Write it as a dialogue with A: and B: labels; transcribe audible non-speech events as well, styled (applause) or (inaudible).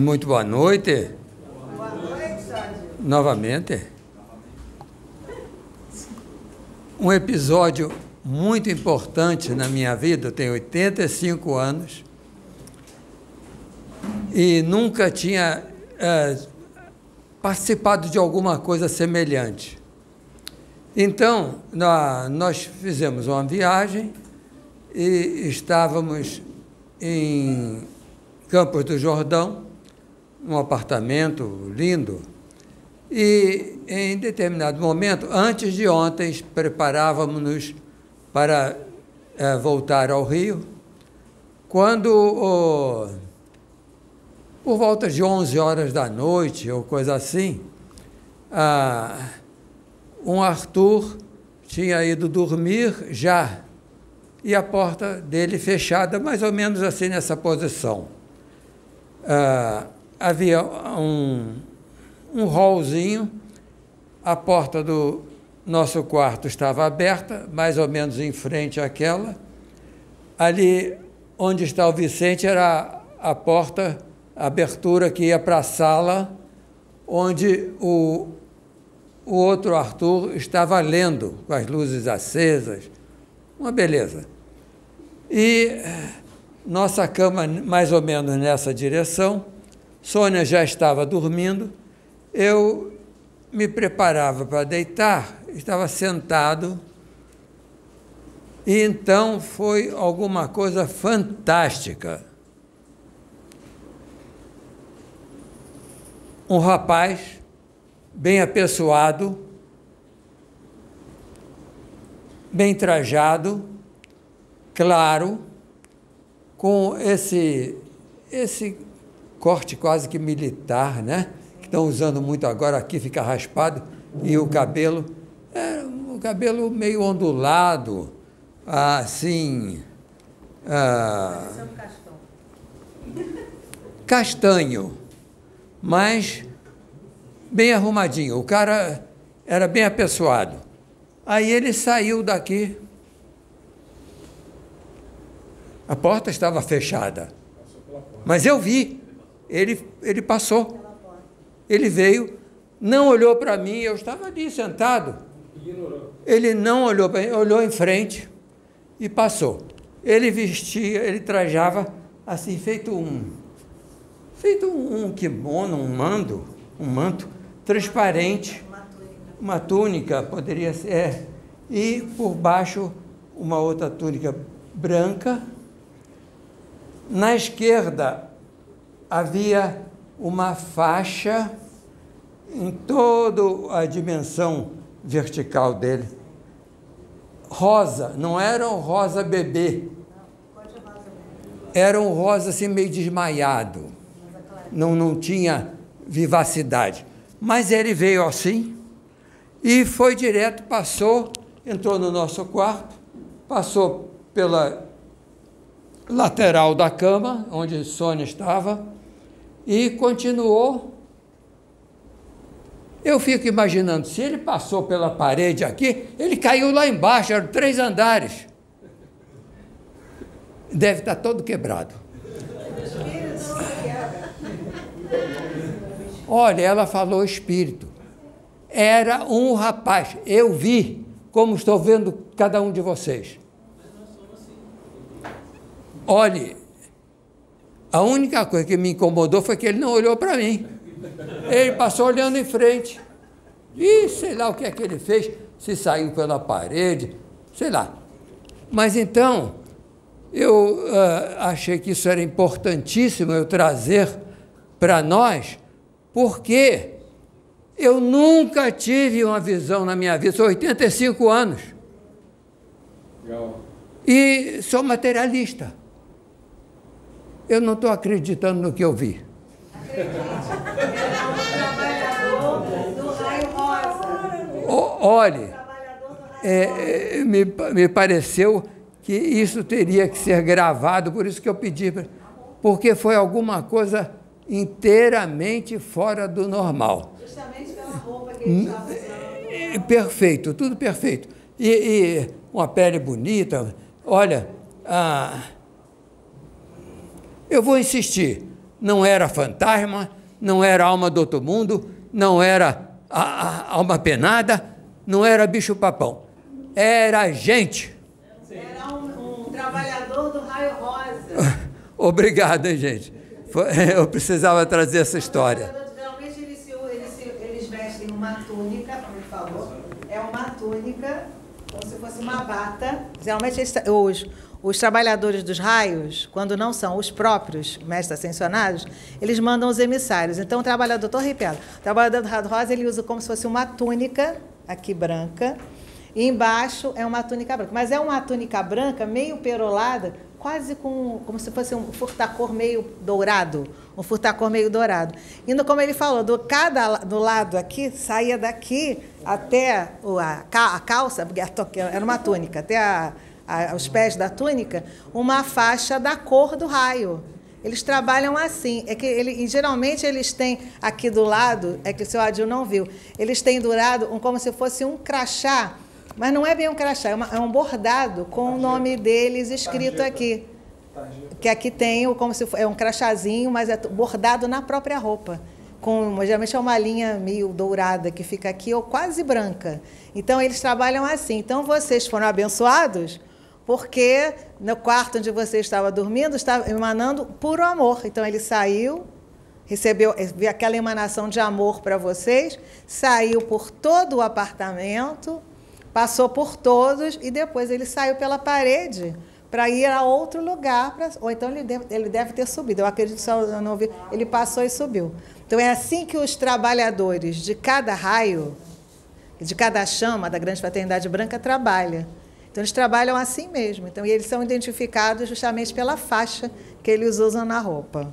A: Muito boa noite. Boa noite, Novamente. Um episódio muito importante na minha vida, eu tenho 85 anos e nunca tinha é, participado de alguma coisa semelhante. Então, nós fizemos uma viagem e estávamos em Campos do Jordão, num apartamento lindo, e em determinado momento, antes de ontem, preparávamos-nos para é, voltar ao Rio, quando, oh, por volta de 11 horas da noite, ou coisa assim, ah, um Arthur tinha ido dormir já, e a porta dele fechada, mais ou menos assim nessa posição. Ah, havia um, um hallzinho, a porta do nosso quarto estava aberta, mais ou menos em frente àquela. Ali onde está o Vicente era a porta, a abertura que ia para a sala, onde o, o outro Arthur estava lendo, com as luzes acesas. Uma beleza. E eh, nossa cama, mais ou menos nessa direção, Sônia já estava dormindo, eu me preparava para deitar, estava sentado, e então foi alguma coisa fantástica. Um rapaz bem apessoado, bem trajado, claro, com esse, esse corte quase que militar, né? Que estão usando muito agora, aqui fica raspado, e o cabelo, é, o cabelo meio ondulado, assim. Ah, castanho, mas bem arrumadinho. O cara era bem apessoado. Aí ele saiu daqui. A porta estava fechada. Mas eu vi. Ele, ele passou. Ele veio, não olhou para mim, eu estava ali sentado. Ele não olhou para mim, olhou em frente e passou. Ele vestia, ele trajava assim, feito um. Feito um kimono, um mando, um manto transparente, uma túnica, poderia ser, é, e por baixo uma outra túnica branca. Na esquerda, havia uma faixa em toda a dimensão vertical dele. Rosa, não era um rosa bebê. Era um rosa assim meio desmaiado. Não, não tinha vivacidade. Mas ele veio assim e foi direto, passou, entrou no nosso quarto, passou pela lateral da cama, onde Sônia estava, e continuou. Eu fico imaginando, se ele passou pela parede aqui, ele caiu lá embaixo, eram três andares. Deve estar todo quebrado. Olha, ela falou espírito. Era um rapaz. Eu vi, como estou vendo cada um de vocês. Olhe, a única coisa que me incomodou foi que ele não olhou para mim. Ele passou olhando em frente. E sei lá o que é que ele fez, se saiu pela parede, sei lá. Mas então, eu uh, achei que isso era importantíssimo eu trazer para nós, porque eu nunca tive uma visão na minha vida, sou 85 anos. Legal. E sou materialista eu não estou acreditando no que eu vi. Olhe, é, é, me, me pareceu que isso teria que ser gravado, por isso que eu pedi, porque foi alguma coisa inteiramente fora do normal. Justamente pela roupa que ele estava usando. É, perfeito, tudo perfeito. E, e uma pele bonita, olha, ah, eu vou insistir. não era fantasma, não era alma do outro mundo, não era a, a, alma penada, não era bicho-papão. Era gente.
B: Era um, um trabalhador do raio rosa. (laughs)
A: Obrigado, hein, gente. (laughs) Eu precisava trazer essa história.
B: Geralmente eles, eles, eles vestem uma túnica, como ele falou, é uma túnica, como se fosse uma bata. Geralmente os, os trabalhadores dos raios, quando não são os próprios mestres ascensionados, eles mandam os emissários. Então, o trabalhador, estou arrepiado, o trabalhador Rosa, ele usa como se fosse uma túnica, aqui branca, e embaixo é uma túnica branca. Mas é uma túnica branca meio perolada, quase com, como se fosse um furtacor meio dourado, um furtacor meio dourado. Indo, como ele falou, do cada do lado aqui, saía daqui até a, a calça, era uma túnica, até a aos pés da túnica, uma faixa da cor do raio. Eles trabalham assim. É que ele, geralmente eles têm aqui do lado, é que o seu Adil não viu, eles têm durado um, como se fosse um crachá, mas não é bem um crachá, é, uma, é um bordado com o nome deles escrito aqui. Que aqui tem como se é um crachazinho, mas é bordado na própria roupa com geralmente é uma linha meio dourada que fica aqui ou quase branca. Então eles trabalham assim. Então vocês foram abençoados porque no quarto onde você estava dormindo estava emanando puro amor. Então ele saiu, recebeu aquela emanação de amor para vocês, saiu por todo o apartamento, passou por todos e depois ele saiu pela parede para ir a outro lugar, pra, ou então ele deve, ele deve ter subido. Eu acredito que eu não vi, ele passou e subiu. Então é assim que os trabalhadores de cada raio, de cada chama da grande fraternidade branca trabalham. Então, eles trabalham assim mesmo. Então, e eles são identificados justamente pela faixa que eles usam na roupa.